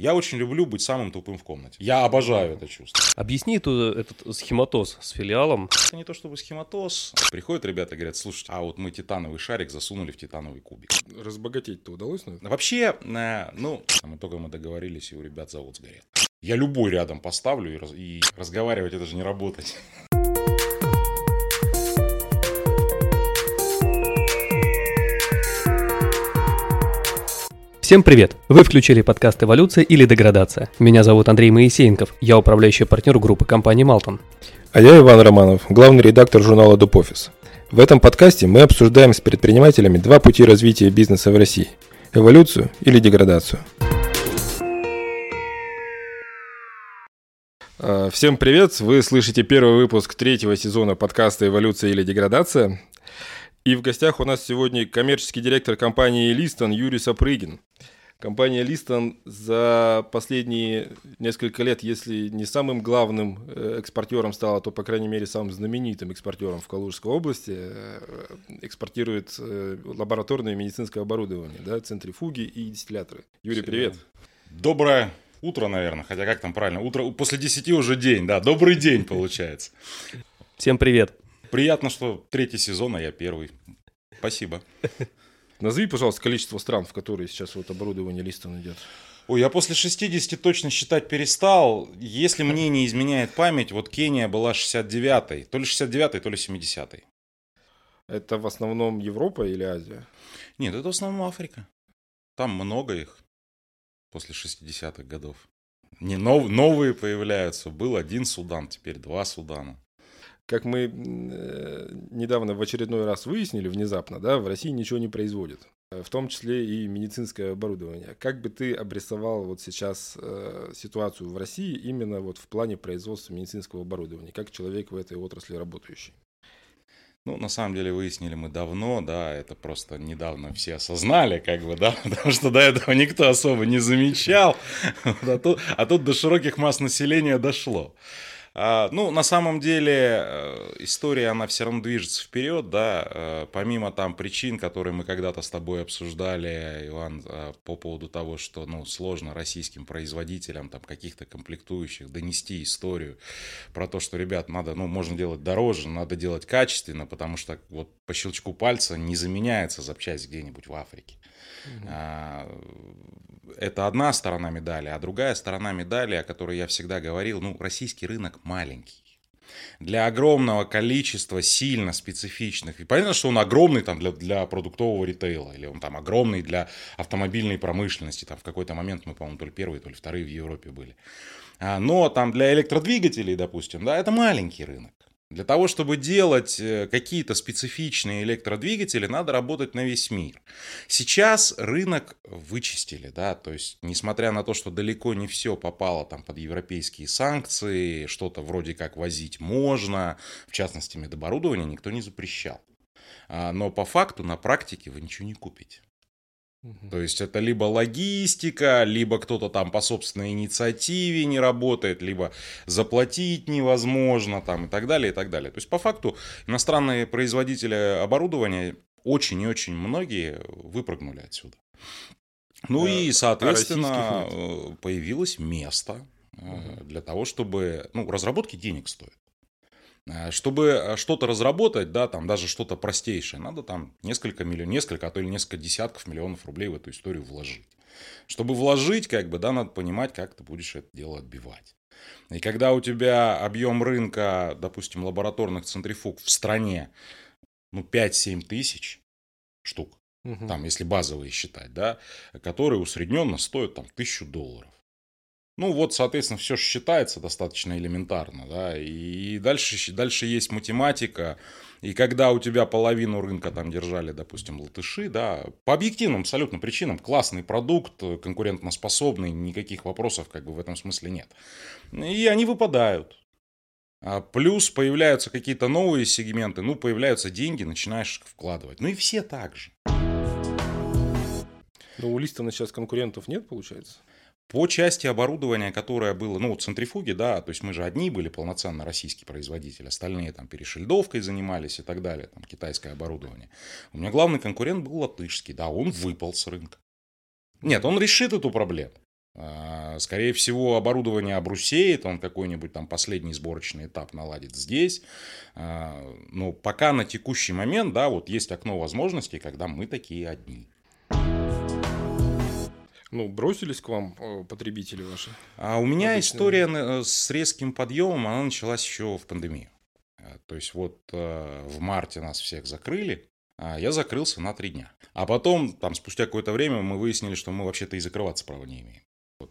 Я очень люблю быть самым тупым в комнате. Я обожаю это чувство. Объясни тут этот схематоз с филиалом. Это не то чтобы схематоз. Приходят ребята и говорят, слушайте, а вот мы титановый шарик засунули в титановый кубик. Разбогатеть-то удалось? Наверное? Вообще, э, ну, мы только мы договорились, и у ребят завод сгорел. Я любой рядом поставлю и, раз, и разговаривать это же не работать. Всем привет! Вы включили подкаст «Эволюция или деградация». Меня зовут Андрей Моисеенков, я управляющий партнер группы компании «Малтон». А я Иван Романов, главный редактор журнала «Дупофис». В этом подкасте мы обсуждаем с предпринимателями два пути развития бизнеса в России – эволюцию или деградацию. А, всем привет! Вы слышите первый выпуск третьего сезона подкаста «Эволюция или деградация». И в гостях у нас сегодня коммерческий директор компании «Листон» Юрий Сапрыгин. Компания «Листон» за последние несколько лет, если не самым главным э, экспортером стала, то, по крайней мере, самым знаменитым экспортером в Калужской области, э, экспортирует э, лабораторное и медицинское оборудование, да, центрифуги и дистилляторы. Юрий, привет. Доброе утро, наверное, хотя как там правильно? Утро, после 10 уже день, да, добрый день получается. Всем привет. Приятно, что третий сезон, а я первый. Спасибо. Назови, пожалуйста, количество стран, в которые сейчас вот оборудование Листон идет. Ой, я после 60 точно считать перестал. Если мне не изменяет память, вот Кения была 69-й. То ли 69-й, то ли 70-й. Это в основном Европа или Азия? Нет, это в основном Африка. Там много их после 60-х годов. Не нов, новые появляются. Был один Судан, теперь два Судана как мы э, недавно в очередной раз выяснили внезапно, да, в России ничего не производят, э, в том числе и медицинское оборудование. Как бы ты обрисовал вот сейчас э, ситуацию в России именно вот в плане производства медицинского оборудования, как человек в этой отрасли работающий? Ну, на самом деле, выяснили мы давно, да, это просто недавно все осознали, как бы, да, потому что до этого никто особо не замечал, а тут, а тут до широких масс населения дошло. А, ну, на самом деле, э, история, она все равно движется вперед, да, э, помимо там причин, которые мы когда-то с тобой обсуждали, Иван, э, по поводу того, что, ну, сложно российским производителям там каких-то комплектующих донести историю про то, что, ребят, надо, ну, можно делать дороже, надо делать качественно, потому что вот по щелчку пальца не заменяется запчасть где-нибудь в Африке. Угу. Это одна сторона медали, а другая сторона медали, о которой я всегда говорил, ну, российский рынок маленький для огромного количества сильно специфичных. И понятно, что он огромный там для, для продуктового ритейла, или он там огромный для автомобильной промышленности. Там в какой-то момент мы, по-моему, то ли первые, то ли вторые в Европе были. А, но там для электродвигателей, допустим, да, это маленький рынок. Для того, чтобы делать э, какие-то специфичные электродвигатели, надо работать на весь мир. Сейчас рынок вычистили, да, то есть, несмотря на то, что далеко не все попало там под европейские санкции, что-то вроде как возить можно, в частности, медоборудование никто не запрещал. А, но по факту на практике вы ничего не купите. То есть это либо логистика, либо кто-то там по собственной инициативе не работает, либо заплатить невозможно там и так далее, и так далее. То есть по факту иностранные производители оборудования очень и очень многие выпрыгнули отсюда. Ну и, а соответственно, а появилось место угу. для того, чтобы... Ну, разработки денег стоят. Э, чтобы э, что-то разработать, да, там даже что-то простейшее, надо там несколько миллионов, несколько, а то или несколько десятков миллионов рублей в эту историю вложить. Чтобы вложить, как бы, да, надо понимать, как ты будешь это дело отбивать. И когда у тебя объем рынка, допустим, лабораторных центрифуг в стране, ну, 5-7 тысяч штук, угу. там, если базовые считать, да, которые усредненно стоят там тысячу долларов. Ну вот, соответственно, все считается достаточно элементарно, да, и дальше, дальше есть математика, и когда у тебя половину рынка там держали, допустим, латыши, да, по объективным абсолютно причинам, классный продукт, конкурентоспособный, никаких вопросов как бы в этом смысле нет. И они выпадают. А плюс появляются какие-то новые сегменты, ну, появляются деньги, начинаешь вкладывать. Ну и все так же. Но у Листона сейчас конкурентов нет, получается? По части оборудования, которое было, ну, центрифуги, да, то есть мы же одни были полноценно российский производитель, остальные там перешильдовкой занимались и так далее, там китайское оборудование. У меня главный конкурент был латышский, да, он выпал с рынка. Нет, он решит эту проблему. А, скорее всего, оборудование обрусеет, он какой-нибудь там последний сборочный этап наладит здесь. А, но пока на текущий момент, да, вот есть окно возможностей, когда мы такие одни. Ну, бросились к вам э, потребители ваши? А у меня Обычно. история э, с резким подъемом, она началась еще в пандемию. Э, то есть вот в марте нас всех закрыли, а я закрылся на три дня. А потом, там, спустя какое-то время мы выяснили, что мы вообще-то и закрываться права не имеем.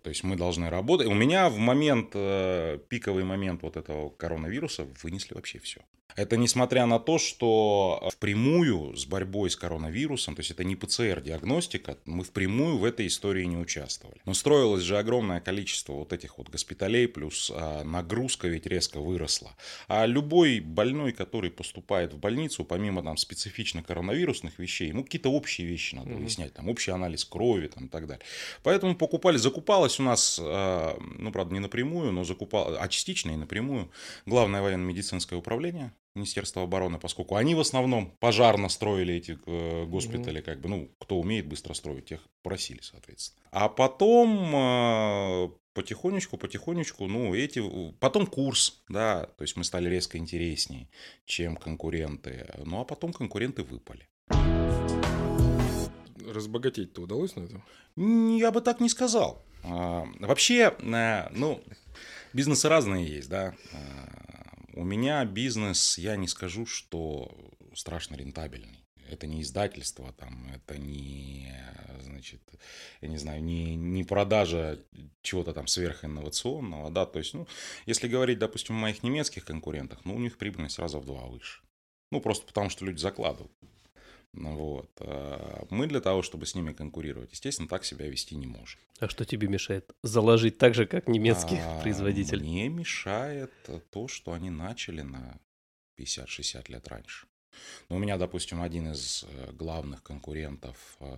То есть мы должны работать. У меня в момент, э, пиковый момент вот этого коронавируса вынесли вообще все. Это несмотря на то, что впрямую с борьбой с коронавирусом, то есть это не ПЦР-диагностика, мы впрямую в этой истории не участвовали. Но строилось же огромное количество вот этих вот госпиталей, плюс а, нагрузка ведь резко выросла. А любой больной, который поступает в больницу, помимо там специфично коронавирусных вещей, ему какие-то общие вещи надо выяснять, там общий анализ крови там, и так далее. Поэтому покупали, закупалось у нас, а, ну правда не напрямую, но закупал, а частично и напрямую, главное военно-медицинское управление, Министерства обороны, поскольку они в основном пожарно строили эти э, госпитали, как бы, ну, кто умеет быстро строить, тех просили, соответственно. А потом э, потихонечку, потихонечку, ну, эти, потом курс, да, то есть мы стали резко интереснее, чем конкуренты, ну, а потом конкуренты выпали. Разбогатеть-то удалось на этом? Я бы так не сказал. А, вообще, э, ну, бизнесы разные есть, да. А, у меня бизнес, я не скажу, что страшно рентабельный. Это не издательство, там, это не, значит, я не знаю, не, не продажа чего-то там сверхинновационного, да, то есть, ну, если говорить, допустим, о моих немецких конкурентах, ну, у них прибыльность раза в два выше. Ну, просто потому, что люди закладывают. Ну вот. А мы для того, чтобы с ними конкурировать, естественно, так себя вести не можем. А что тебе мешает заложить так же, как немецких а, производителей? Мне мешает то, что они начали на 50-60 лет раньше. Но у меня, допустим, один из э, главных конкурентов э,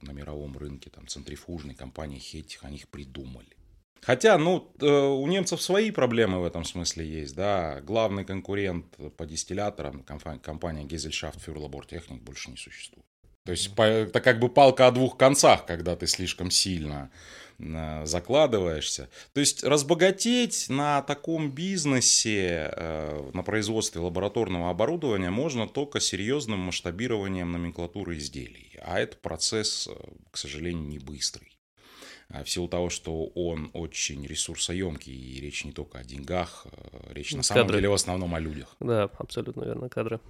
на мировом рынке, там, центрифужной компании Хеттих, они их придумали. Хотя, ну, э, у немцев свои проблемы в этом смысле есть, да. Главный конкурент по дистилляторам, компания Gesellschaft für Labortechnik, больше не существует. То есть, это как бы палка о двух концах, когда ты слишком сильно э, закладываешься. То есть разбогатеть на таком бизнесе, э, на производстве лабораторного оборудования можно только серьезным масштабированием номенклатуры изделий. А это процесс, к сожалению, не быстрый. А, в силу того, что он очень ресурсоемкий, и речь не только о деньгах, а, речь на самом деле в основном о людях. Да, абсолютно верно, кадры.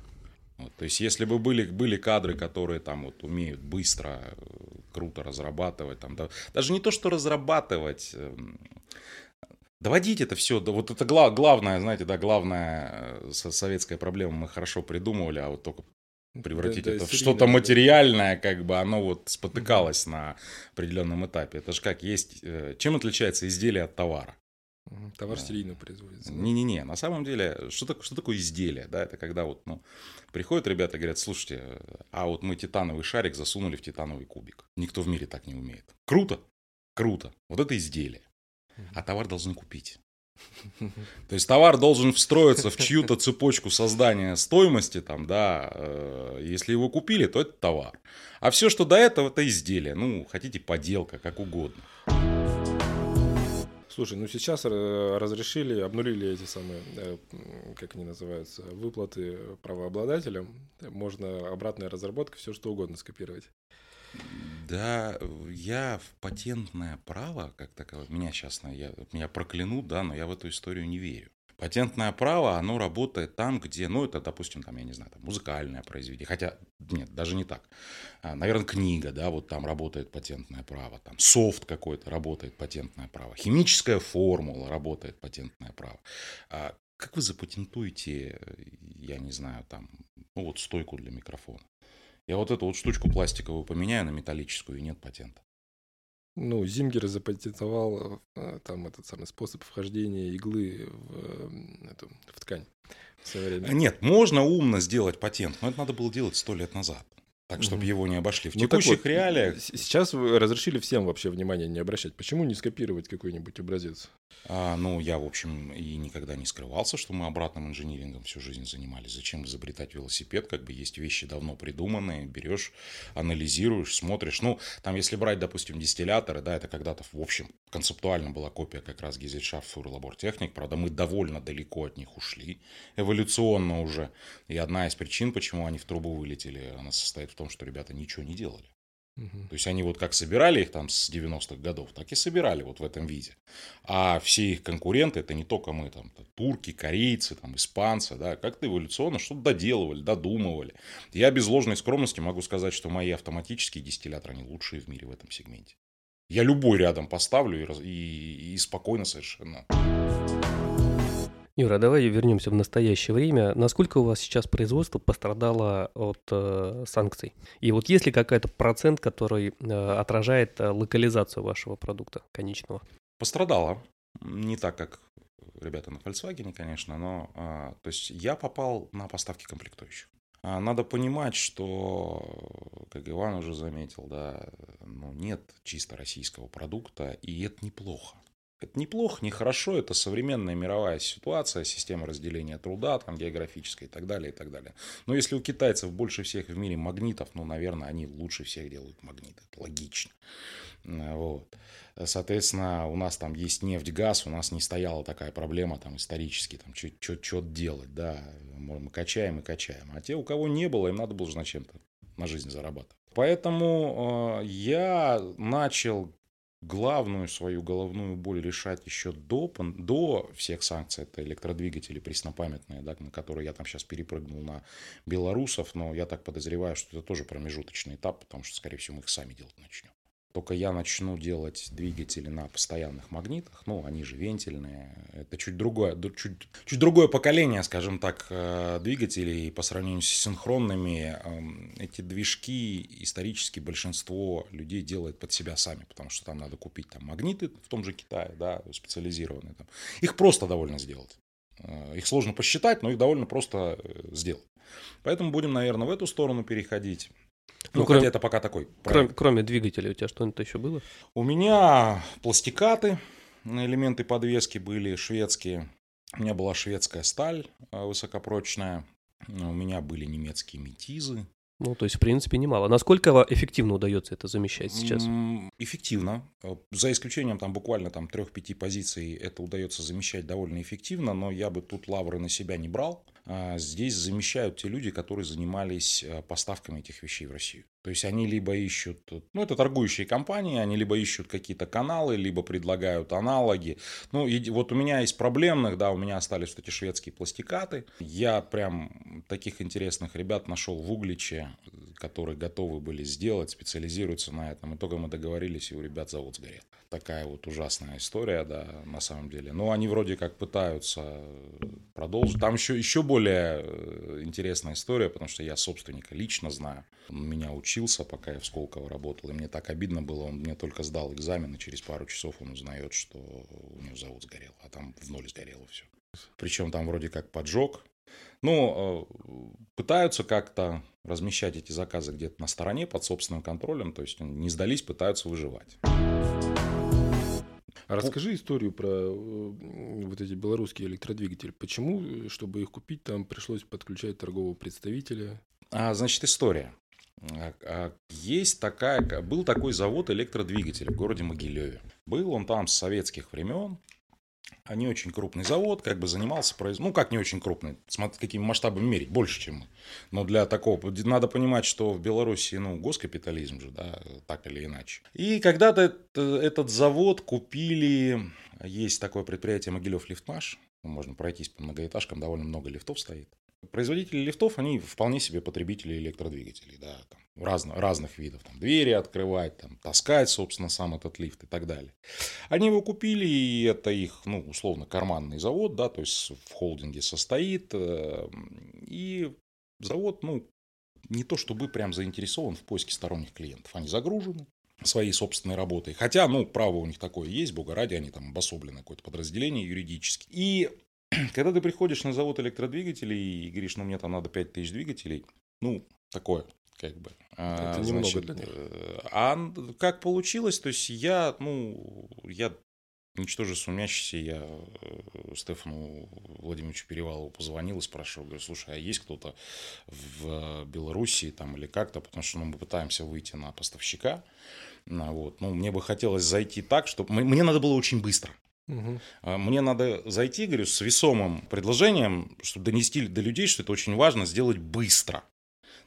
Вот, то есть, если бы были, были кадры, которые там вот умеют быстро, э, круто разрабатывать, там, да, даже не то, что разрабатывать, эм, доводить это все, да, вот это глав, главное, знаете, да, главная э, советская проблема, мы хорошо придумывали, а вот только превратить да, это да, в что-то материальное, как бы оно вот спотыкалось mm-hmm. на определенном этапе. Это же как есть... Э, чем отличается изделие от товара? Товар да. серийно производится. Не-не-не, на самом деле, что, так, что такое изделие? Да, это когда вот, ну, приходят ребята и говорят, слушайте, а вот мы титановый шарик засунули в титановый кубик. Никто в мире так не умеет. Круто? Круто. Вот это изделие. А товар должны купить. То есть товар должен встроиться в чью-то цепочку создания стоимости, там, да, э, если его купили, то это товар. А все, что до этого, это изделие. Ну, хотите поделка, как угодно. Слушай, ну сейчас э, разрешили, обнулили эти самые, э, как они называются, выплаты правообладателям. Можно обратная разработка, все что угодно скопировать. Да, я в патентное право, как таковое, меня сейчас, я, меня проклянут, да, но я в эту историю не верю. Патентное право, оно работает там, где, ну, это, допустим, там, я не знаю, там, музыкальное произведение, хотя, нет, даже не так. А, наверное, книга, да, вот там работает патентное право, там, софт какой-то работает патентное право, химическая формула работает патентное право. А как вы запатентуете, я не знаю, там, ну, вот стойку для микрофона? Я вот эту вот штучку пластиковую поменяю на металлическую, и нет патента. Ну, Зимгер запатентовал э, там этот самый способ вхождения иглы в, эту, в ткань. В Нет, можно умно сделать патент, но это надо было делать сто лет назад. Так, чтобы его не обошли. В Ну, текущих вот, реалиях Сейчас вы разрешили всем вообще внимание не обращать. Почему не скопировать какой-нибудь образец? А, ну, я, в общем, и никогда не скрывался, что мы обратным инжинирингом всю жизнь занимались. Зачем изобретать велосипед? Как бы есть вещи давно придуманные, берешь, анализируешь, смотришь. Ну, там, если брать, допустим, дистилляторы, да, это когда-то, в общем, концептуально была копия как раз Гизельшафт Техник. Правда, мы довольно далеко от них ушли, эволюционно уже. И одна из причин, почему они в трубу вылетели, она состоит в том, что ребята ничего не делали. То есть они вот как собирали их там с 90-х годов, так и собирали вот в этом виде. А все их конкуренты, это не только мы, там, это турки, корейцы, там, испанцы, да, как-то эволюционно что-то доделывали, додумывали. Я без ложной скромности могу сказать, что мои автоматические дистилляторы, они лучшие в мире в этом сегменте. Я любой рядом поставлю и, и- и спокойно совершенно. Юра, давай вернемся в настоящее время. Насколько у вас сейчас производство пострадало от э, санкций? И вот есть ли какой-то процент, который э, отражает э, локализацию вашего продукта конечного? Пострадала. Не так, как ребята на Volkswagen, конечно, но а, то есть я попал на поставки комплектующих. А, Надо понимать, что, как Иван уже заметил, да, ну, нет чисто российского продукта, и это неплохо. Это неплохо, не хорошо, это современная мировая ситуация, система разделения труда, там, географическая и так далее, и так далее. Но если у китайцев больше всех в мире магнитов, ну, наверное, они лучше всех делают магниты. Это логично. Э, Вот. Соответственно, у нас там есть нефть, газ, у нас не стояла такая проблема там исторически, там что делать, да, мы качаем и качаем. А те, у кого не было, им надо было же на чем-то на жизнь зарабатывать. Поэтому э, я начал главную свою головную боль решать еще до, до всех санкций. Это электродвигатели преснопамятные, да, на которые я там сейчас перепрыгнул на белорусов, но я так подозреваю, что это тоже промежуточный этап, потому что, скорее всего, мы их сами делать начнем. Только я начну делать двигатели на постоянных магнитах, ну, они же вентильные, это чуть другое, чуть, чуть другое поколение, скажем так, э, двигателей по сравнению с синхронными. Эм, Эти движки исторически большинство людей делает под себя сами, потому что там надо купить там магниты в том же Китае, да, специализированные там. Их просто довольно сделать. Э, Их сложно посчитать, но их довольно просто э, сделать. Поэтому будем, наверное, в эту сторону переходить. Ну, Ну, хотя кроме- это пока такой Кроме, проект. кроме двигателя у тебя что-нибудь еще было? У меня пластикаты, элементы подвески были шведские. У меня была шведская сталь э, высокопрочная. У меня были немецкие метизы. Ну, то есть, в принципе, немало. Насколько эффективно удается это замещать сейчас? Эффективно. Э, За исключением там буквально там трех-пяти позиций это удается замещать довольно эффективно, но я бы тут лавры на себя не брал. А Здесь замещают те люди, которые занимались э, поставками этих вещей в Россию. То есть они либо ищут, э, ну это торгующие компании, они либо ищут какие-то каналы, либо предлагают аналоги. Ну и вот у меня из проблемных, да, у меня остались вот эти шведские пластикаты. Я прям таких интересных ребят нашел в Угличе, которые готовы были сделать, специализируются на этом. Итогом мы договорились, и у ребят завод сгорел. Такая вот ужасная история, да, на самом деле. Но они вроде как пытаются продолжить. Там еще, еще более э, интересная история, потому что я собственника лично знаю. Он меня учился, пока я в Сколково работал, и мне так обидно было. Он мне только сдал экзамен, и через пару часов он узнает, что у него завод сгорел, а там в ноль сгорело все. Причем там вроде как поджог. Ну, э, пытаются как-то размещать эти заказы где-то на стороне под собственным контролем, то есть не сдались, пытаются выживать. А расскажи историю про э, вот эти белорусские электродвигатели. Почему, э, чтобы их купить, там пришлось подключать торгового представителя? А, значит, история. А, а, Есть такая, был такой завод электродвигателей в городе Могилеве. Был он там с советских времен. А не очень крупный завод, как бы занимался производством. Ну, как не очень крупный, смотри, какими масштабами мерить, больше, чем мы. Но для такого, надо понимать, что в Беларуси, ну, госкапитализм же, да, так или иначе. И когда-то это- этот завод купили, есть такое предприятие Могилев Лифтмаш, можно пройтись по многоэтажкам, довольно много лифтов стоит. Производители лифтов, они вполне себе потребители электродвигателей, да, там, разно- разных видов, там, двери открывать, там, таскать, собственно, сам этот лифт и так далее. Они его купили, и это их, ну, условно, карманный завод, да, то есть в холдинге состоит, э, и завод, ну, не то чтобы прям заинтересован в поиске сторонних клиентов. Они загружены своей собственной работой. Хотя, ну, право у них такое есть, бога ради, они там обособлены какое-то подразделение юридически. И когда ты приходишь на завод электродвигателей и говоришь, ну, мне там надо 5000 двигателей, ну, такое как бы. Это а, немного значит, для них. Э, а как получилось, то есть я, ну, я ничтоже сумнящийся, я э, Стефану Владимировичу Перевалову позвонил и спрашивал, говорю, слушай, а есть кто-то в Белоруссии там или как-то, потому что ну, мы пытаемся выйти на поставщика, ну, вот, ну, мне бы хотелось зайти так, чтобы, мне надо было очень быстро, Угу. Мне надо зайти, говорю, с весомым предложением, чтобы донести до людей, что это очень важно сделать быстро.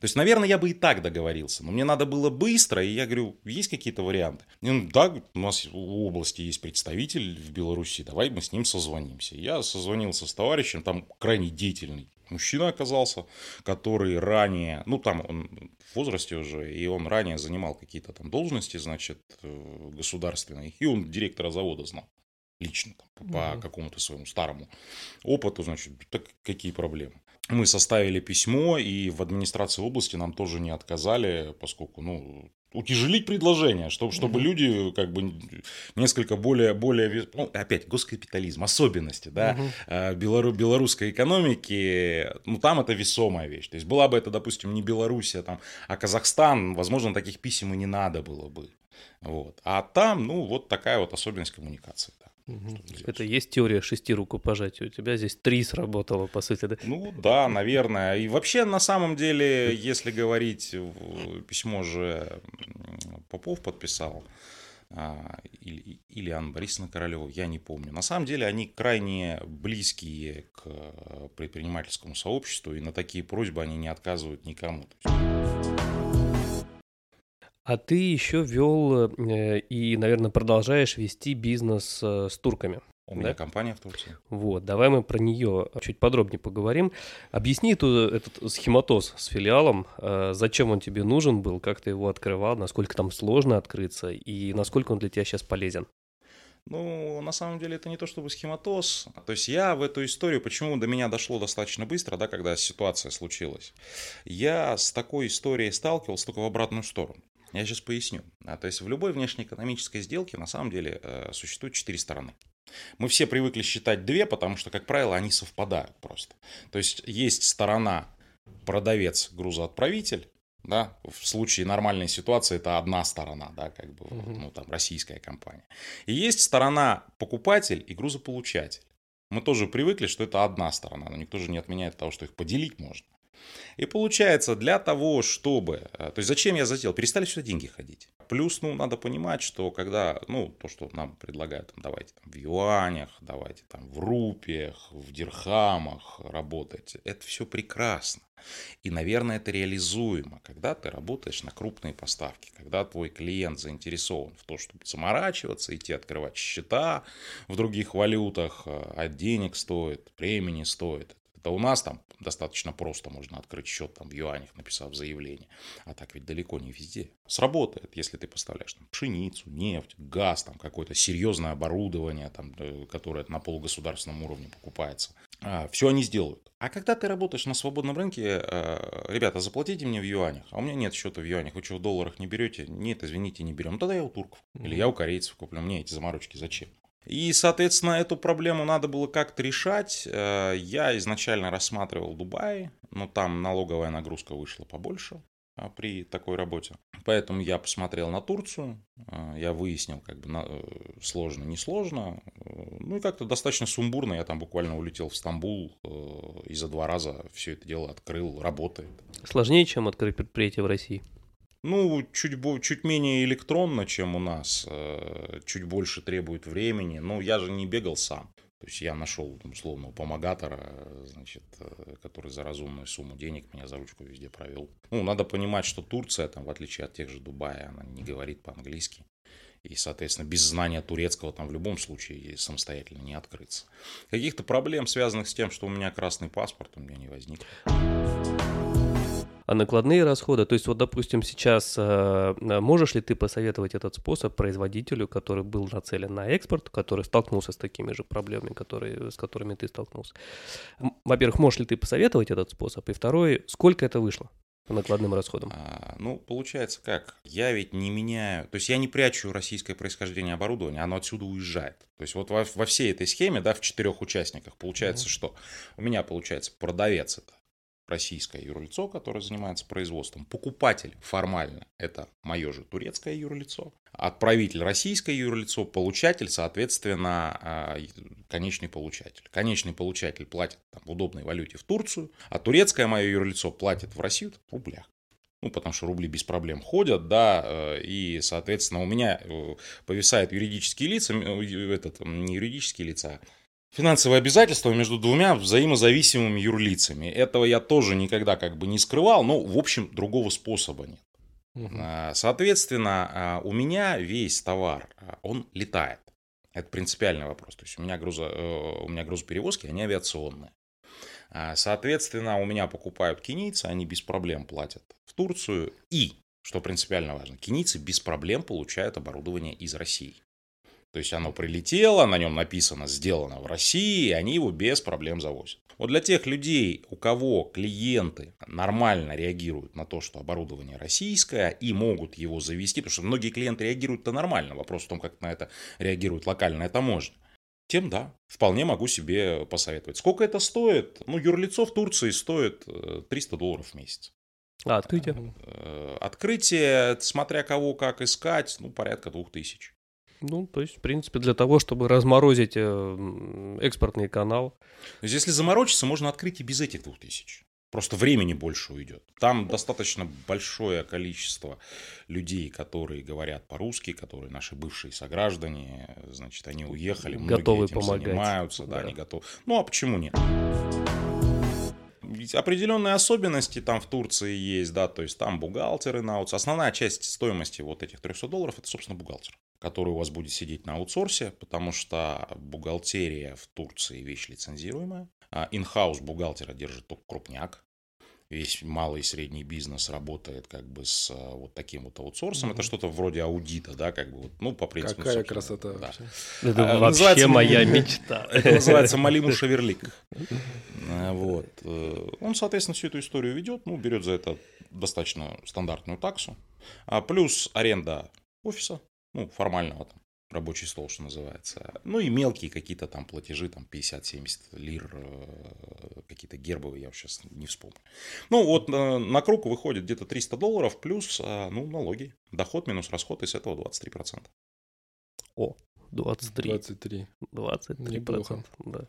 То есть, наверное, я бы и так договорился, но мне надо было быстро, и я говорю, есть какие-то варианты? И он, да, у нас в области есть представитель в Беларуси, давай мы с ним созвонимся. Я созвонился с товарищем, там крайне деятельный мужчина оказался, который ранее, ну там он в возрасте уже, и он ранее занимал какие-то там должности, значит, э, государственные, и он директора завода знал лично там, по угу. какому-то своему старому опыту, значит, так какие проблемы. Мы составили письмо, и в администрации области нам тоже не отказали, поскольку, ну, утяжелить предложение, чтобы, чтобы угу. люди как бы несколько более, более, ну, опять, госкапитализм, особенности, да, угу. белору, белорусской экономики, ну, там это весомая вещь. То есть, была бы это, допустим, не Белоруссия, там, а Казахстан, возможно, таких писем и не надо было бы. Вот. А там, ну, вот такая вот особенность коммуникации. Угу. Это есть теория шести рукопожатий. У тебя здесь три сработало, по сути, да? Ну да, наверное. И вообще, на самом деле, если говорить, письмо же Попов подписал, а, или, или Анна Борисовна Королева, я не помню. На самом деле они крайне близкие к предпринимательскому сообществу, и на такие просьбы они не отказывают никому. А ты еще вел э, и, наверное, продолжаешь вести бизнес э, с турками. У меня да? компания в Турции. Вот, давай мы про нее чуть подробнее поговорим. Объясни эту, этот схематоз с филиалом, э, зачем он тебе нужен был, как ты его открывал, насколько там сложно открыться и насколько он для тебя сейчас полезен. Ну, на самом деле, это не то чтобы схематоз. То есть я в эту историю, почему до меня дошло достаточно быстро, да, когда ситуация случилась. Я с такой историей сталкивался только в обратную сторону. Я сейчас поясню. А, то есть в любой внешнеэкономической сделке на самом деле э, существует четыре стороны. Мы все привыкли считать две, потому что, как правило, они совпадают просто. То есть есть сторона продавец, грузоотправитель, да, в случае нормальной ситуации это одна сторона, да, как бы, угу. ну, там, российская компания. И есть сторона покупатель и грузополучатель. Мы тоже привыкли, что это одна сторона, но никто же не отменяет того, что их поделить можно. И получается, для того, чтобы... Э, то есть зачем я затеял? Перестали сюда деньги ходить. Плюс, ну, надо понимать, что когда, ну, то, что нам предлагают, там, давайте там, в юанях, давайте там в рупиях, в дирхамах работать, это все прекрасно. И, наверное, это реализуемо, когда ты работаешь на крупные поставки, когда твой клиент заинтересован в том, чтобы заморачиваться, идти открывать счета в других валютах, э, а денег стоит, времени стоит. Это у нас там достаточно просто можно открыть счет там в юанях, написав заявление. А так ведь далеко не везде. Сработает, если ты поставляешь там пшеницу, нефть, газ, там какое-то серьезное оборудование, там, э, которое на полугосударственном уровне покупается. А, все они сделают. А когда ты работаешь на свободном рынке, э, ребята, заплатите мне в юанях, а у меня нет счета в юанях, вы что, в долларах не берете? Нет, извините, не берем. Ну, тогда я у турков. Или я у корейцев куплю. Мне эти заморочки зачем? И, соответственно, эту проблему надо было как-то решать. Э, я изначально рассматривал Дубай, но там налоговая нагрузка вышла побольше а, при такой работе. Поэтому я посмотрел на Турцию, э, я выяснил, как бы э, сложно, не сложно. Ну и как-то достаточно сумбурно. Я там буквально улетел в Стамбул и за два раза все это дело открыл, работает. Сложнее, чем открыть предприятие в России? Ну, чуть, чуть менее электронно, чем у нас, э, чуть больше требует времени. Ну, я же не бегал сам. То есть я нашел условного помогатора, значит, э, который за разумную сумму денег меня за ручку везде провел. Ну, надо понимать, что Турция, там, в отличие от тех же Дубая, она не говорит по-английски. И, соответственно, без знания турецкого там в любом случае самостоятельно не открыться. Каких-то проблем, связанных с тем, что у меня красный паспорт, у меня не возникло а накладные расходы, то есть вот, допустим, сейчас э, можешь ли ты посоветовать этот способ производителю, который был нацелен на экспорт, который столкнулся с такими же проблемами, которые, с которыми ты столкнулся? Во-первых, можешь ли ты посоветовать этот способ? И второй, сколько это вышло? по накладным расходам? А, ну, получается как? Я ведь не меняю, то есть я не прячу российское происхождение оборудования, оно отсюда уезжает. То есть вот во, во всей этой схеме, да, в четырех участниках, получается, mm-hmm. что у меня получается продавец это российское юрлицо, которое занимается производством. Покупатель формально это мое же турецкое юрлицо. Отправитель российское юрлицо, получатель, соответственно, а, конечный получатель. Конечный получатель платит там, в удобной валюте в Турцию, а турецкое мое юрлицо платит в Россию в рублях. Ну, потому что рубли без проблем ходят, да, э, и, соответственно, у меня э, повисают юридические лица, э, этот, не юридические лица, а финансовые обязательства между двумя взаимозависимыми юрлицами. Этого я тоже никогда как бы не скрывал, но, в общем, другого способа нет. Угу. Соответственно, а, у меня весь товар, а, он летает. Это принципиальный вопрос. То есть у меня, грузо, у меня грузоперевозки, они авиационные. Соответственно, у меня покупают кенийцы, они без проблем платят в Турцию. И, что принципиально важно, кенийцы без проблем получают оборудование из России. То есть оно прилетело, на нем написано «сделано в России», и они его без проблем завозят. Вот для тех людей, у кого клиенты нормально реагируют на то, что оборудование российское, и могут его завести, потому что многие клиенты реагируют-то нормально, вопрос в том, как на это реагирует локальная таможня, тем да, вполне могу себе посоветовать. Сколько это стоит? Ну, юрлицо в Турции стоит 300 э, долларов в месяц. А открытие? Э, открытие, смотря кого как искать, ну, порядка 2000. Ну, то есть, в принципе, для того, чтобы разморозить э, экспортный канал. То есть, если заморочиться, можно открыть и без этих двух тысяч. Просто времени больше уйдет. Там достаточно большое количество людей, которые говорят по-русски, которые наши бывшие сограждане, значит, они уехали, готовы этим помогать. занимаются, да, да, они готовы. Ну, а почему нет? Ведь определенные особенности там в Турции есть, да, то есть там бухгалтеры на. Основная часть стоимости вот этих 300 долларов, это, собственно, бухгалтер который у вас будет сидеть на аутсорсе, потому что бухгалтерия в Турции вещь лицензируемая. Инхаус бухгалтера держит только крупняк. Весь малый и средний бизнес работает как бы с а, вот таким вот аутсорсом. Mm-hmm. Это что-то вроде аудита, да, как бы вот, ну, по принципу. Какая красота да. вообще. Это а, вообще моя мечта. Это называется Малиму Шаверлик. А, вот. Э, он, соответственно, всю эту историю ведет, ну, берет за это достаточно стандартную таксу. А плюс аренда офиса, ну, формального там, рабочий стол, что называется. Ну и мелкие какие-то там платежи, там 50-70 лир, э, какие-то гербовые, я сейчас не вспомню. Ну вот э, на круг выходит где-то 300 долларов плюс, э, ну, налоги. Доход минус расход, из этого 23%. О, 23. 23. 23%. Неплохо. Да.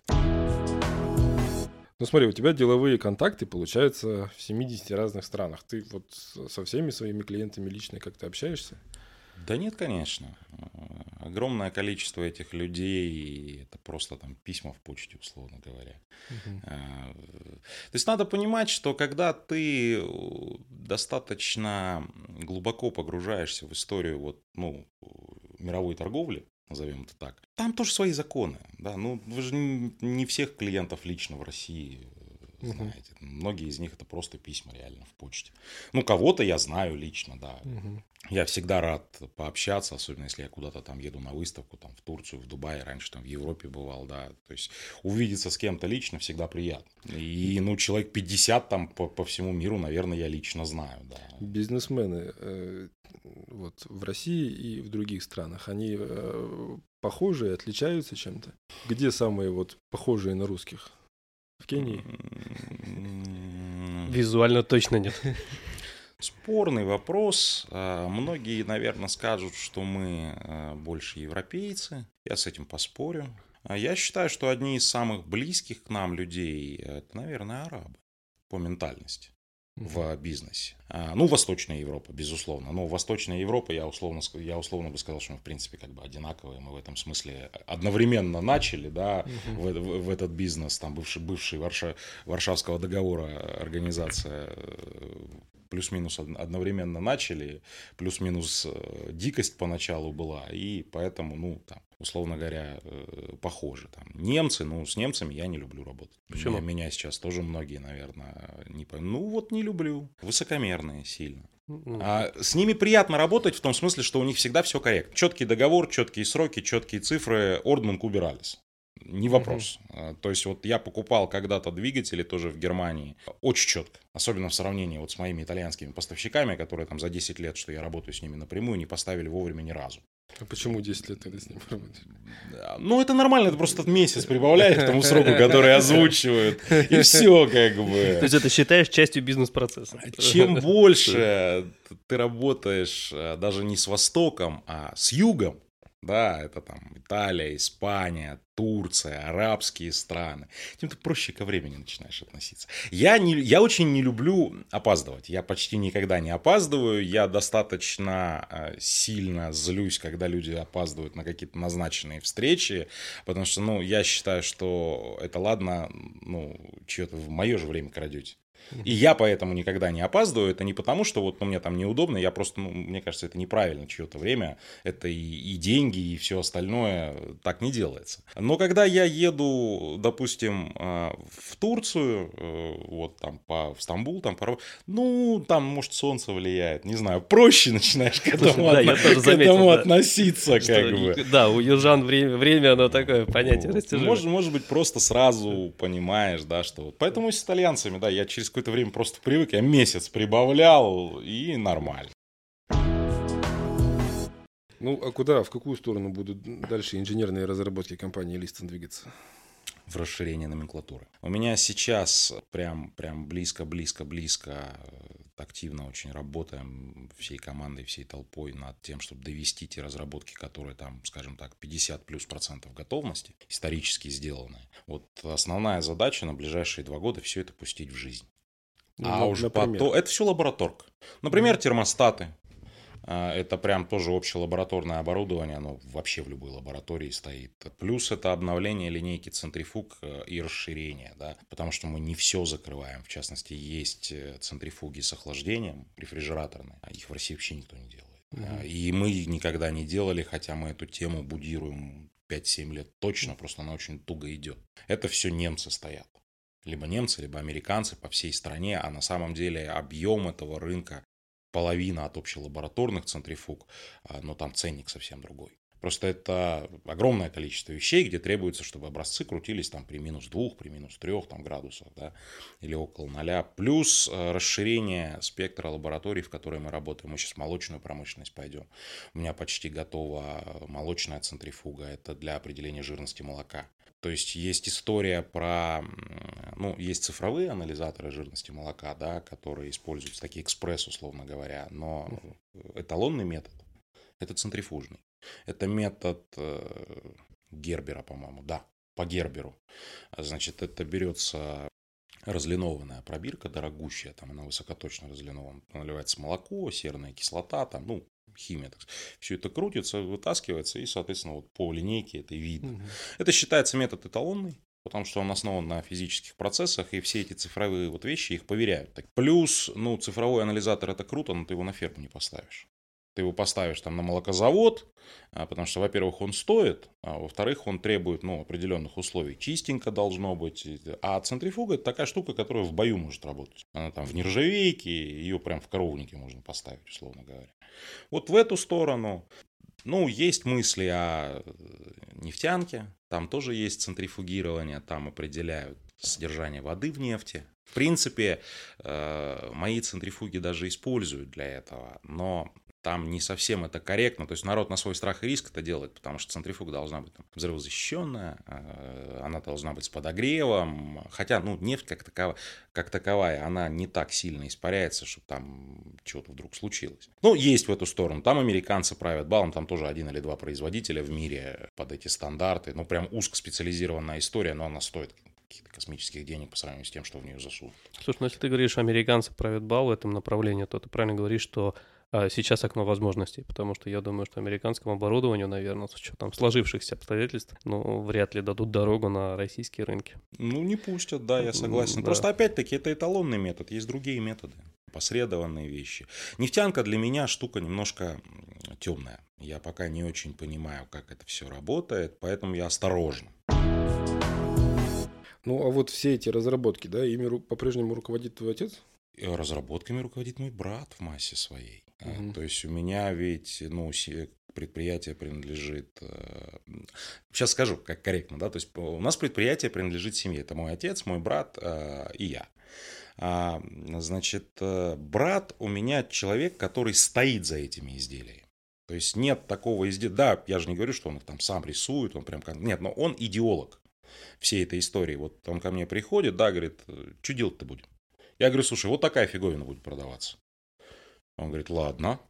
Ну смотри, у тебя деловые контакты, получается, в 70 разных странах. Ты вот со всеми своими клиентами лично как-то общаешься? Да нет, конечно. Огромное количество этих людей, это просто там письма в почте, условно говоря. Угу. То есть надо понимать, что когда ты достаточно глубоко погружаешься в историю вот, ну, мировой торговли, назовем это так, там тоже свои законы. Да? Ну, вы же не всех клиентов лично в России знаете. Угу. Многие из них это просто письма реально в почте. Ну, кого-то я знаю лично, да. Угу. Я всегда рад пообщаться, особенно если я куда-то там еду на выставку, там в Турцию, в Дубае, раньше там в Европе бывал, да. То есть увидеться с кем-то лично всегда приятно. И, ну, человек 50 там по, по всему миру, наверное, я лично знаю, да. Бизнесмены э, вот в России и в других странах, они э, похожие, отличаются чем-то? Где самые вот похожие на русских? В Кении? Визуально точно нет. Спорный вопрос. А, многие, наверное, скажут, что мы а, больше европейцы. Я с этим поспорю. А я считаю, что одни из самых близких к нам людей, это, наверное, арабы по ментальности в бизнесе. А, ну, Восточная Европа, безусловно. Но Восточная Европа, я условно, я условно бы сказал, что мы, в принципе, как бы одинаковые. Мы в этом смысле одновременно начали, да, uh в, в, в этот бизнес, там, бывший, бывший Варша, Варшавского договора организация э, плюс-минус одновременно начали, плюс-минус э, дикость поначалу была, и поэтому, ну, там, условно говоря, э, похожи. Там, немцы, ну, с немцами я не люблю работать. Почему? Меня, меня сейчас тоже многие, наверное, не поймут. Ну, вот не люблю. Высокомерные сильно. Ну, а с ними приятно работать в том смысле, что у них всегда все корректно. Четкий договор, четкие сроки, четкие цифры. Ордманк убирались не вопрос. Угу. То есть вот я покупал когда-то двигатели тоже в Германии очень четко, особенно в сравнении вот с моими итальянскими поставщиками, которые там за 10 лет, что я работаю с ними напрямую, не поставили вовремя ни разу. А почему 10 лет тогда с ним работаешь? Ну, это нормально, это просто месяц прибавляешь к тому сроку, который озвучивают, и все как бы. То есть это считаешь частью бизнес-процесса? Чем больше ты работаешь э, даже не с Востоком, а с Югом, да, это там Италия, Испания, Турция, арабские страны, тем ты проще ко времени начинаешь относиться. Я, не, я очень не люблю опаздывать. Я почти никогда не опаздываю. Я достаточно э, сильно злюсь, когда люди опаздывают на какие-то назначенные встречи, потому что, ну, я считаю, что это ладно, ну, что-то в мое же время крадете. И я поэтому никогда не опаздываю. Это не потому, что вот ну, мне там неудобно, я просто, ну, мне кажется, это неправильно чье-то время. Это и, и деньги, и все остальное так не делается. Но когда я еду, допустим, а, в Турцию, э, вот там по, в Стамбул, там по... Ну, там, может, солнце влияет, не знаю, проще начинаешь к этому, Слушай, да, я тоже к заметил, этому да. относиться, Что, как бы. Да, у южан время, время оно такое понятие Вот. растяжимое. Может, может быть, просто сразу понимаешь, да, что. Поэтому с итальянцами, да, я через какое-то время просто привык, я месяц прибавлял, и нормально. Ну, а куда, в какую сторону будут дальше инженерные разработки компании Листон двигаться? в расширение номенклатуры. У меня сейчас прям, прям близко-близко-близко э, активно очень работаем всей командой, всей толпой над тем, чтобы довести те разработки, которые там, скажем так, 50 плюс процентов готовности, исторически сделанные. Вот основная задача на ближайшие два года все это пустить в жизнь. Ну, а на- уже например? потом... Это все лабораторка. Например, термостаты. А, Это прям тоже общелабораторное оборудование, оно вообще в любой лаборатории стоит. Плюс это обновление линейки центрифуг э, и расширение, да, потому что мы не все закрываем. В частности, есть э, центрифуги с охлаждением, рефрижераторные, а их в России вообще никто не делает. А, И мы никогда не делали, хотя мы эту тему будируем 5-7 лет точно, просто она очень туго идет. Это все немцы стоят либо немцы, либо американцы по всей стране, а на самом деле объем этого рынка половина от общелабораторных центрифуг, а, но там ценник совсем другой. Просто это огромное количество вещей, где требуется, чтобы образцы крутились там при минус двух, при минус трех там, градусах, да, или около ноля. Плюс э, расширение спектра лабораторий, в которой мы работаем. Мы сейчас в молочную промышленность пойдем. У меня почти готова молочная центрифуга. Это для определения жирности молока. То есть есть история про, ну, есть цифровые анализаторы жирности молока, да, которые используются, такие экспресс, условно говоря, но эталонный метод – это центрифужный. Это метод э, Гербера, по-моему, да, по Герберу. Значит, это берется разлинованная пробирка, дорогущая, там она высокоточно разлинована, наливается молоко, серная кислота, там, ну, химия, так. Все это крутится, вытаскивается, и, соответственно, вот по линейке это видно. Это считается метод эталонный, потому что он основан на физических процессах, и все эти цифровые вот вещи их проверяют. Так, Плюс, ну, цифровой анализатор это круто, но ты его на ферму не поставишь. Ты его поставишь там на молокозавод, а, потому что, во-первых, он стоит, а во-вторых, он требует ну, определенных условий. Чистенько должно быть. А центрифуга это такая штука, которая в бою может работать. Она там в нержавейке, ее прям в коровнике можно поставить, условно говоря. Вот в эту сторону. Ну, есть мысли о э, нефтянке, там тоже есть центрифугирование, там определяют содержание воды в нефти. В принципе, э, мои центрифуги даже используют для этого, но там не совсем это корректно. То есть народ на свой страх и риск это делает, потому что центрифуга должна быть там, взрывозащищенная, э, она должна быть с подогревом. Хотя, ну, нефть как таковая, как таковая, она не так сильно испаряется, чтобы там что-то вдруг случилось. Ну, есть в эту сторону. Там американцы правят балом, там тоже один или два производителя в мире под эти стандарты. Ну, прям узкоспециализированная история, но она стоит каких-то космических денег по сравнению с тем, что в нее засунут. Слушай, ну если ты говоришь, американцы правят бал в этом направлении, то ты правильно говоришь, что сейчас окно возможностей, потому что я думаю, что американскому оборудованию, наверное, с учетом сложившихся обстоятельств, ну, вряд ли дадут дорогу на российские рынки. Ну, не пустят, да, я согласен. Да. Просто, опять-таки, это эталонный метод, есть другие методы, посредованные вещи. Нефтянка для меня штука немножко темная. Я пока не очень понимаю, как это все работает, поэтому я осторожен. Ну, а вот все эти разработки, да, ими по-прежнему руководит твой отец? И Разработками руководит мой брат в массе своей. Мгм. То есть у меня ведь, ну, предприятие принадлежит... э, Сейчас скажу, как корректно, да, то есть у нас предприятие принадлежит семье. Это мой отец, мой брат э, и я. А, Значит, э, брат у меня человек, который стоит за этими изделиями. То есть нет такого изде... Да, я же не говорю, что он их там сам рисует, он прям... Нет, но он идеолог всей этой истории. Вот он ко мне приходит, да, говорит, что делать-то будем? Я говорю, слушай, вот такая фиговина будет продаваться. Он говорит, ладно.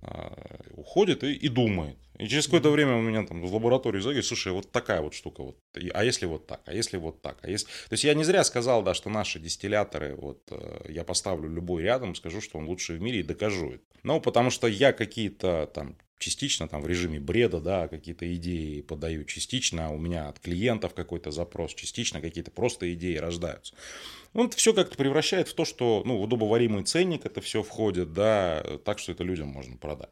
А, уходит и, и думает. И через какое-то время у меня там в лаборатории заговорит, слушай, вот такая вот штука, вот, а если вот так, а если вот так, а если... То есть я не зря сказал, да, что наши дистилляторы, вот э, я поставлю любой рядом, скажу, что он лучший в мире и докажу это. Ну, потому что я какие-то там частично там в режиме бреда, да, какие-то идеи подаю частично, у меня от клиентов какой-то запрос, частично какие-то просто идеи рождаются. Ну, это все как-то превращает в то, что, ну, в удобоваримый ценник это все входит, да, так что это людям можно продать.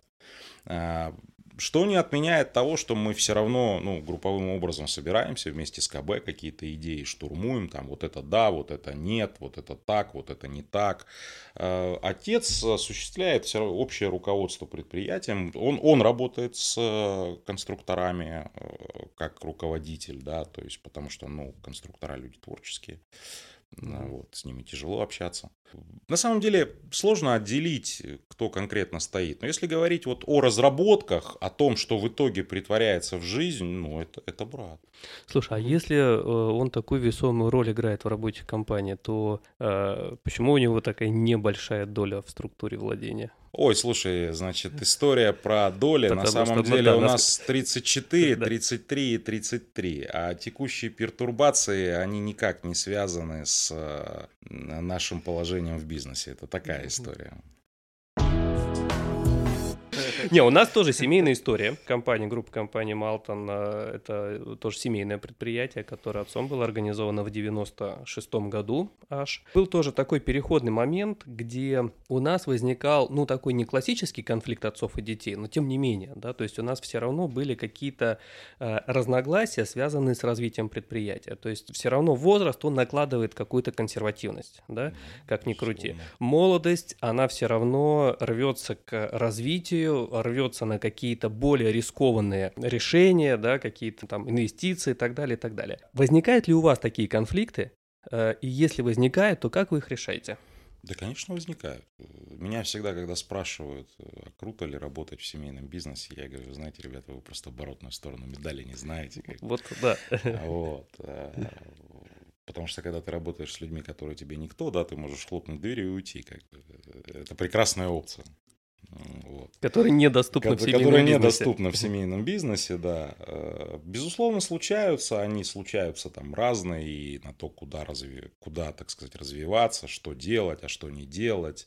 Что не отменяет того, что мы все равно ну, групповым образом собираемся вместе с КБ, какие-то идеи штурмуем, там вот это да, вот это нет, вот это так, вот это не так. А, отец осуществляет все общее руководство предприятием, он, он работает с э, конструкторами э, как руководитель, да, то есть потому что, ну, конструктора люди творческие. Mm-hmm. Вот, с ними тяжело общаться. На самом деле сложно отделить, кто конкретно стоит. Но если говорить вот о разработках, о том, что в итоге притворяется в жизнь, ну, это, это брат. Слушай, а если э, он такую весомую роль играет в работе компании, то э, почему у него такая небольшая доля в структуре владения? Ой, слушай, значит, история про доли. Потому на самом что, деле да, у нас 34, 33 и 33. А текущие пертурбации, они никак не связаны с э, нашим положением в бизнесе. Это такая история. Не, у нас тоже семейная история. Компания, группа компании Малтон, э, это тоже семейное предприятие, которое отцом было организовано в 96 году аж. Был тоже такой переходный момент, где у нас возникал, ну, такой не классический конфликт отцов и детей, но тем не менее, да, то есть у нас все равно были какие-то э, разногласия, связанные с развитием предприятия. То есть все равно возраст, он накладывает какую-то консервативность, да, как ни крути. Молодость, она все равно рвется к развитию, рвется на какие-то более рискованные решения, да, какие-то там инвестиции и так далее, и так далее. Возникают ли у вас такие конфликты? Э, и если возникает, то как вы их решаете? Да, конечно, возникают. Меня всегда, когда спрашивают, а круто ли работать в семейном бизнесе, я говорю, знаете, ребята, вы просто оборотную сторону медали не знаете. Как... Вот, да. Вот. А, потому что когда ты работаешь с людьми, которые тебе никто, да, ты можешь хлопнуть дверью и уйти. Как Это прекрасная опция. Вот. Которые недоступны в семейном которые бизнесе. недоступны в семейном бизнесе, да. Э, безусловно, случаются, они случаются там разные, и на то, куда, разви... куда так сказать, развиваться, что делать, а что не делать.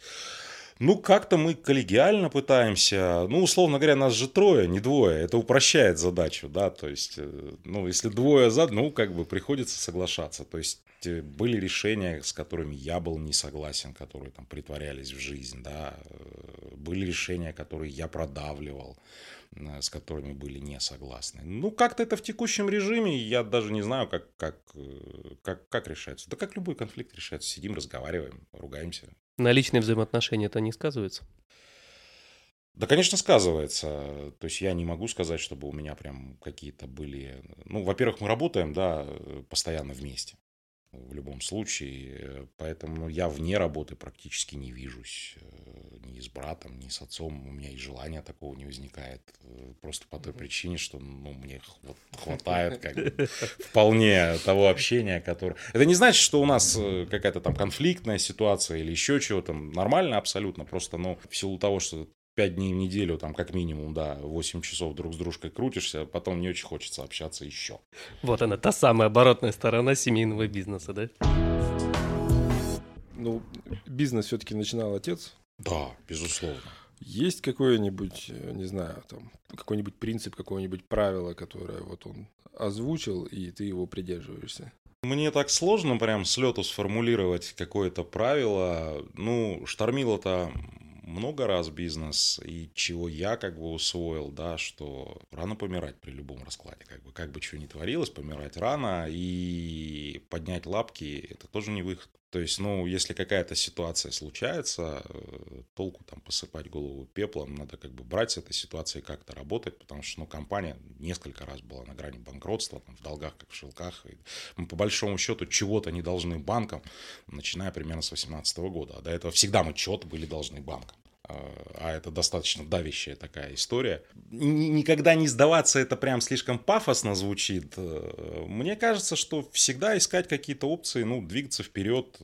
Ну, как-то мы коллегиально пытаемся, ну, условно говоря, нас же трое, не двое, это упрощает задачу, да, то есть, э, ну, если двое за, ну, как бы приходится соглашаться, то есть э, были решения, с которыми я был не согласен, которые там притворялись в жизнь, да, э, были решения, которые я продавливал, с которыми были не согласны. Ну, как-то это в текущем режиме, я даже не знаю, как, как, как, как решается. Да как любой конфликт решается, сидим, разговариваем, ругаемся, на личные взаимоотношения это не сказывается? Да, конечно, сказывается. То есть я не могу сказать, чтобы у меня прям какие-то были... Ну, во-первых, мы работаем, да, постоянно вместе в любом случае. Поэтому я вне работы практически не вижусь э, ни с братом, ни с отцом. У меня и желания такого не возникает. Э, просто по той причине, что ну, мне хватает как бы, вполне того общения, которое... Это не значит, что у нас э, какая-то там конфликтная ситуация или еще чего-то. Нормально абсолютно. Просто, ну, в силу того, что 5 дней в неделю, там как минимум, да, 8 часов друг с дружкой крутишься, потом не очень хочется общаться еще. Вот она, та самая оборотная сторона семейного бизнеса, да? Ну, бизнес все-таки начинал отец. Да, безусловно. Есть какой-нибудь, э, не знаю, там, какой-нибудь принцип, какое-нибудь правило, которое вот он озвучил, и ты его придерживаешься? Мне так сложно прям с лету сформулировать какое-то правило. Ну, штормило-то много раз бизнес, и чего я как бы усвоил, да, что рано помирать при любом раскладе. Как бы, как бы что ни творилось, помирать рано, и поднять лапки – это тоже не выход. То есть, ну, если какая-то ситуация случается, э, толку там посыпать голову пеплом, надо как бы брать с этой ситуацией как-то работать, потому что, ну, компания несколько раз была на грани банкротства, там, в долгах, как в шелках. И мы, по большому счету, чего-то не должны банкам, начиная примерно с 2018 года. А до этого всегда мы что-то были должны банкам. А это достаточно давящая такая история. Никогда не сдаваться, это прям слишком пафосно звучит. Мне кажется, что всегда искать какие-то опции, ну, двигаться вперед.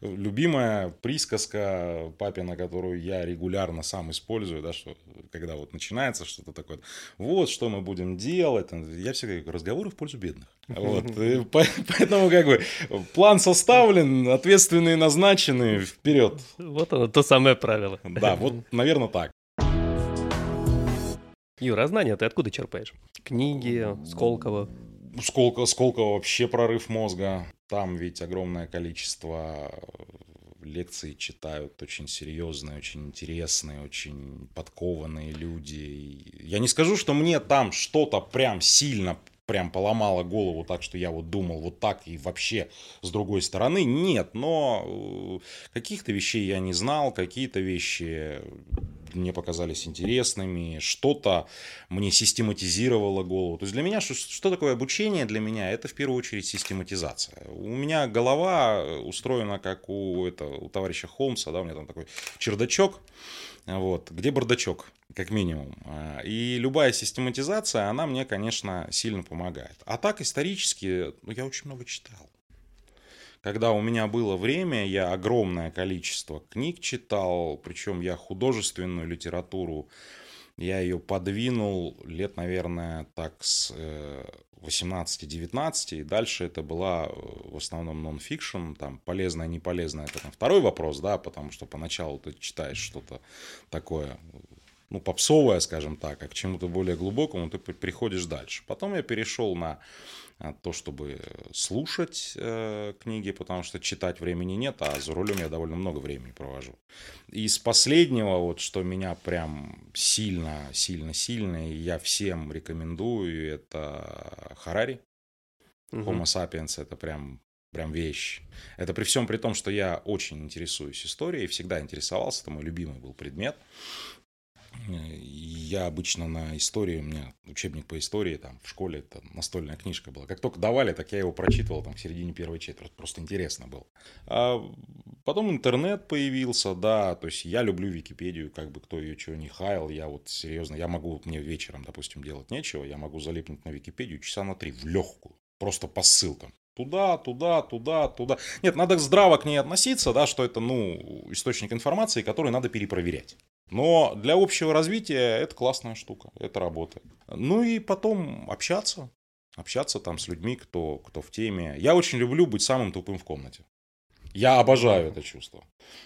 Любимая присказка папина, которую я регулярно сам использую, да, что когда вот начинается что-то такое, вот, что мы будем делать, я всегда говорю, разговоры в пользу бедных. Вот, поэтому как бы план составлен, ответственные назначены, вперед. Вот оно, то самое правило. Да, вот, наверное, так. Юра, а знания ты откуда черпаешь? Книги, Сколково? Сколково, Сколково вообще прорыв мозга. Там ведь огромное количество лекции читают очень серьезные, очень интересные, очень подкованные люди. Я не скажу, что мне там что-то прям сильно прям поломала голову так, что я вот думал вот так и вообще с другой стороны. Нет, но э, каких-то вещей я не знал, какие-то вещи мне показались интересными, что-то мне систематизировало голову. То есть для меня, что, что такое обучение для меня, это в первую очередь систематизация. У меня голова устроена как у, это, у товарища Холмса, да, у меня там такой чердачок, вот, где бардачок, как минимум. А, и любая систематизация, она мне, конечно, сильно помогает. А так, исторически, ну, я очень много читал. Когда у меня было время, я огромное количество книг читал, причем я художественную литературу, я ее подвинул лет, наверное, так с 18-19, и дальше это была э, в основном нон-фикшн, там полезное, не полезное, это там второй вопрос, да, потому что поначалу ты читаешь что-то такое, ну, попсовое, скажем так, а к чему-то более глубокому ты приходишь дальше. Потом я перешел на то, чтобы слушать э, книги, потому что читать времени нет, а за рулем я довольно много времени провожу. Из последнего, вот что меня прям сильно, сильно, сильно, и я всем рекомендую, это Харари. Угу. Homo sapiens это прям прям вещь. Это при всем при том, что я очень интересуюсь историей, всегда интересовался, это мой любимый был предмет. Я обычно на истории, у меня учебник по истории там в школе, это настольная книжка была. Как только давали, так я его прочитывал там в середине первой четверти. Просто интересно было. А потом интернет появился, да, то есть я люблю Википедию, как бы кто ее чего не хаял. Я вот серьезно, я могу, мне вечером, допустим, делать нечего, я могу залипнуть на Википедию часа на три в легкую. Просто по ссылкам. Туда, туда, туда, туда. Нет, надо здраво к ней относиться, да, что это, ну, источник информации, который надо перепроверять. Но для общего развития это классная штука, это работает. Ну и потом общаться, общаться там с людьми, кто, кто в теме. Я очень люблю быть самым тупым в комнате. Я обожаю это чувство.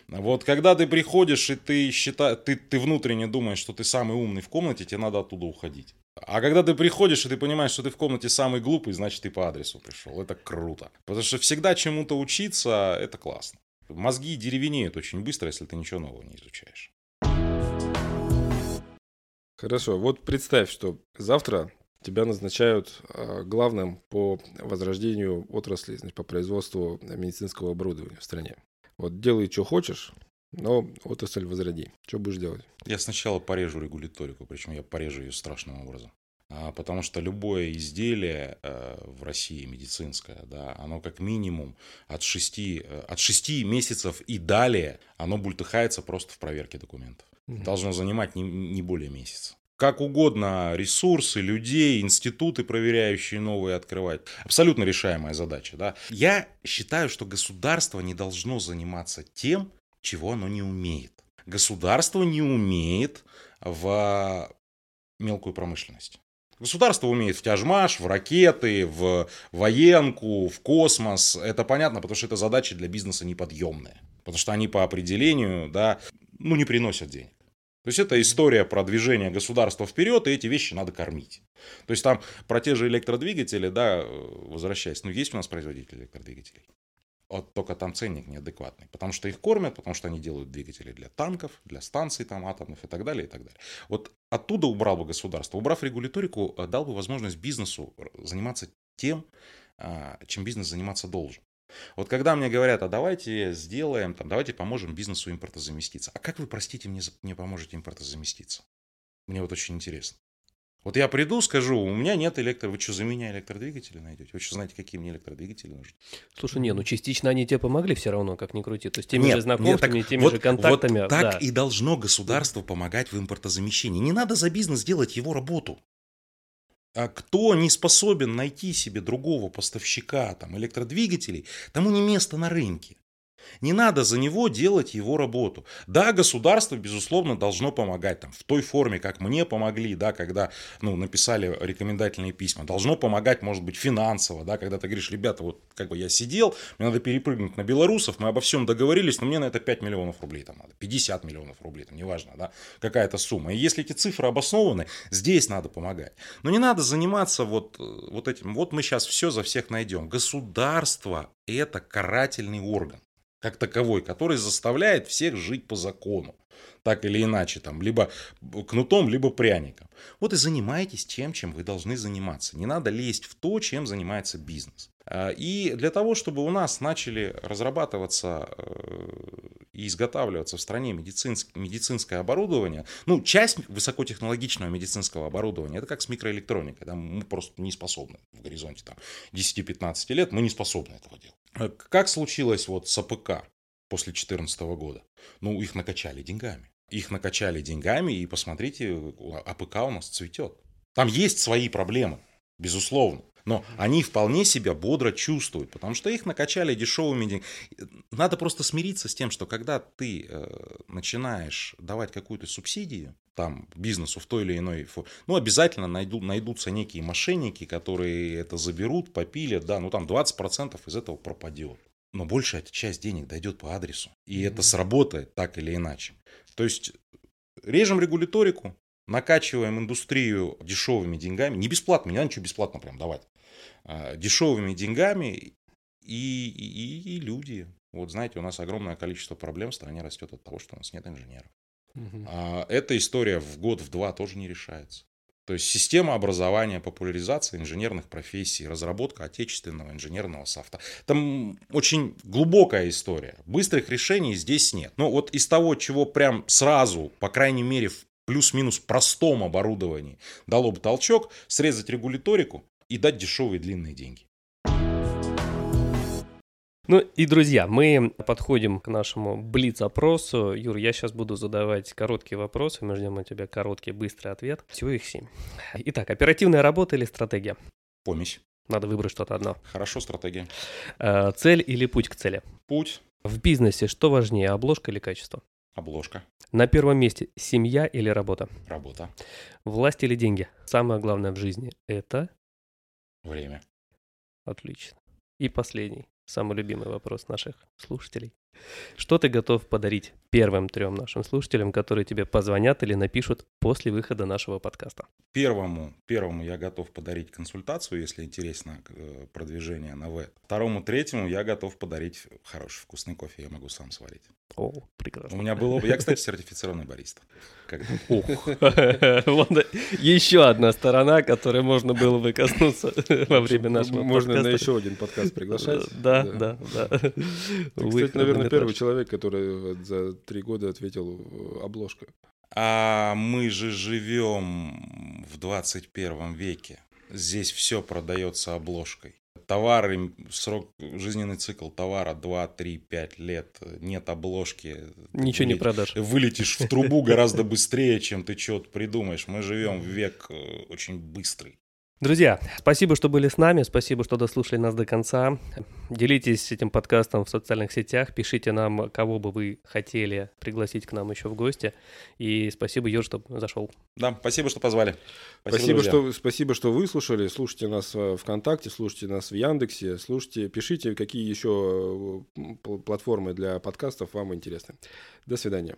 Вот когда ты приходишь и ты, считай, ты, ты внутренне думаешь, что ты самый умный в комнате, тебе надо оттуда уходить. А когда ты приходишь и ты понимаешь, что ты в комнате самый глупый, значит ты по адресу пришел. Это круто. Потому что всегда чему-то учиться, это классно. Мозги деревенеют очень быстро, если ты ничего нового не изучаешь. Хорошо, вот представь, что завтра тебя назначают а, главным по возрождению отрасли, значит, по производству медицинского оборудования в стране. Вот делай, что хочешь, но отрасль возроди. Что будешь делать? Я сначала порежу регуляторику, причем я порежу ее страшным образом. А, потому что любое изделие э, в России медицинское, да, оно как минимум от 6, э, от 6 месяцев и далее, оно бультыхается просто в проверке документов должно занимать не, не более месяца. Как угодно ресурсы, людей, институты, проверяющие новые, открывать. Абсолютно решаемая задача. Да? Я считаю, что государство не должно заниматься тем, чего оно не умеет. Государство не умеет в мелкую промышленность. Государство умеет в тяжмаш, в ракеты, в военку, в космос. Это понятно, потому что это задачи для бизнеса неподъемные. Потому что они по определению, да, ну, не приносят денег. То есть это история про движение государства вперед, и эти вещи надо кормить. То есть там про те же электродвигатели, да, возвращаясь, ну есть у нас производители электродвигателей. Вот только там ценник неадекватный, потому что их кормят, потому что они делают двигатели для танков, для станций там атомных и так далее, и так далее. Вот оттуда убрал бы государство. Убрав регуляторику, э, дал бы возможность бизнесу заниматься тем, а, чем бизнес заниматься должен. Вот когда мне говорят, а давайте сделаем, там, давайте поможем бизнесу импортозаместиться. А как вы, простите, мне, мне поможете импортозаместиться? Мне вот очень интересно. Вот я приду, скажу, у меня нет электро... Вы что, за меня электродвигатели найдете? Вы что, знаете, какие мне электродвигатели нужны? Слушай, не, ну частично они тебе помогли все равно, как ни крути. То есть теми Нет, же нет, знакомствами, так теми вот- же контактами. Вот так да. и должно государство помогать в импортозамещении. Не надо за бизнес делать его работу. А кто не способен найти себе другого поставщика там, электродвигателей, тому не место на рынке. Не надо за него делать его работу. Да, государство, безусловно, должно помогать там, в той форме, как мне помогли, да, когда ну, написали рекомендательные письма. Должно помогать, может быть, финансово, да, когда ты говоришь, ребята, вот как бы я сидел, мне надо перепрыгнуть на белорусов, мы обо всем договорились, но мне на это 5 миллионов рублей там надо, 50 миллионов рублей, там, неважно, да, какая-то сумма. И если эти цифры обоснованы, здесь надо помогать. Но не надо заниматься вот, э, вот этим, вот мы сейчас все за всех найдем. Государство – это карательный орган как таковой, который заставляет всех жить по закону. Так или иначе, там, либо кнутом, либо пряником. Вот и занимайтесь тем, чем вы должны заниматься. Не надо лезть в то, чем занимается бизнес. А, И для того, чтобы у нас начали разрабатываться э, и изготавливаться в стране медицинск- медицинское оборудование, ну, часть высокотехнологичного медицинского оборудования, это как с микроэлектроникой, да, мы просто не способны в горизонте там, 10-15 лет, мы не способны этого делать. А Как случилось вот с АПК после 2014 года? Ну, их накачали деньгами. Их накачали деньгами, и посмотрите, АПК у нас цветет. Там есть свои проблемы, безусловно. Но они вполне себя бодро чувствуют, потому что их накачали дешевыми деньгами. Надо просто смириться с тем, что когда ты э, начинаешь давать какую-то субсидию там бизнесу в той или иной фо- ну обязательно найду, найдутся некие мошенники, которые это заберут, попилят, да, ну там 20% из этого пропадет. Но большая часть денег дойдет по адресу, и это сработает так или иначе. То есть режем регуляторику, накачиваем индустрию дешевыми деньгами, не бесплатно, не надо ничего бесплатно прям давать, дешевыми деньгами и, и, и люди. Вот знаете, у нас огромное количество проблем в стране растет от того, что у нас нет инженеров. А эта история в год, в два тоже не решается. То есть система образования, популяризация инженерных профессий, разработка отечественного инженерного софта. Там очень глубокая история. Быстрых решений здесь нет. Но вот из того, чего прям сразу, по крайней мере, в плюс-минус простом оборудовании дало бы толчок, срезать регуляторику и дать дешевые длинные деньги. Ну и, друзья, мы подходим к нашему блиц-опросу. Юр, я сейчас буду задавать короткие вопросы, мы ждем от тебя короткий, быстрый ответ. Всего их семь. Итак, оперативная работа или стратегия? Помесь. Надо выбрать что-то одно. Хорошо, стратегия. Э, Цель или путь к цели? Путь, В бизнесе что важнее, обложка или качество? обложка, На первом месте семья или работа? работа, Власть или деньги? Самое главное в жизни – это время. отлично. И последний, самый любимый вопрос наших слушателей. Что ты готов подарить первым трем нашим слушателям, которые тебе позвонят или напишут после выхода нашего подкаста? Первому, первому я готов подарить консультацию, если интересно э, продвижение на В. Второму, третьему я готов подарить хороший вкусный кофе, я могу сам сварить. О, У прекрасно. меня было... Я, кстати, сертифицированный бариста. Ух. Еще одна сторона, которой можно было бы коснуться во время нашего Можно на еще один подкаст приглашать. Да, да, да. Кстати, наверное, хронометраж. первый человек, который за три года ответил э, обложка. А мы же живем в 21 веке. Здесь все продается обложкой. Товары, срок, жизненный цикл товара 2, 3, 5 лет. Нет обложки. Ничего не продашь. Вылетишь в трубу гораздо быстрее, чем ты что-то придумаешь. Мы живем в век э, очень быстрый. Друзья, спасибо, что были с нами, спасибо, что дослушали нас до конца. Делитесь этим подкастом в социальных сетях, пишите нам, кого бы вы хотели пригласить к нам еще в гости. И спасибо, Юр, что зашел. Да, спасибо, что позвали. Спасибо, друзья. что, спасибо, что выслушали. Слушайте нас э, ВКонтакте, слушайте нас в Яндексе, слушайте, пишите, какие еще э, платформы для подкастов вам интересны. До свидания.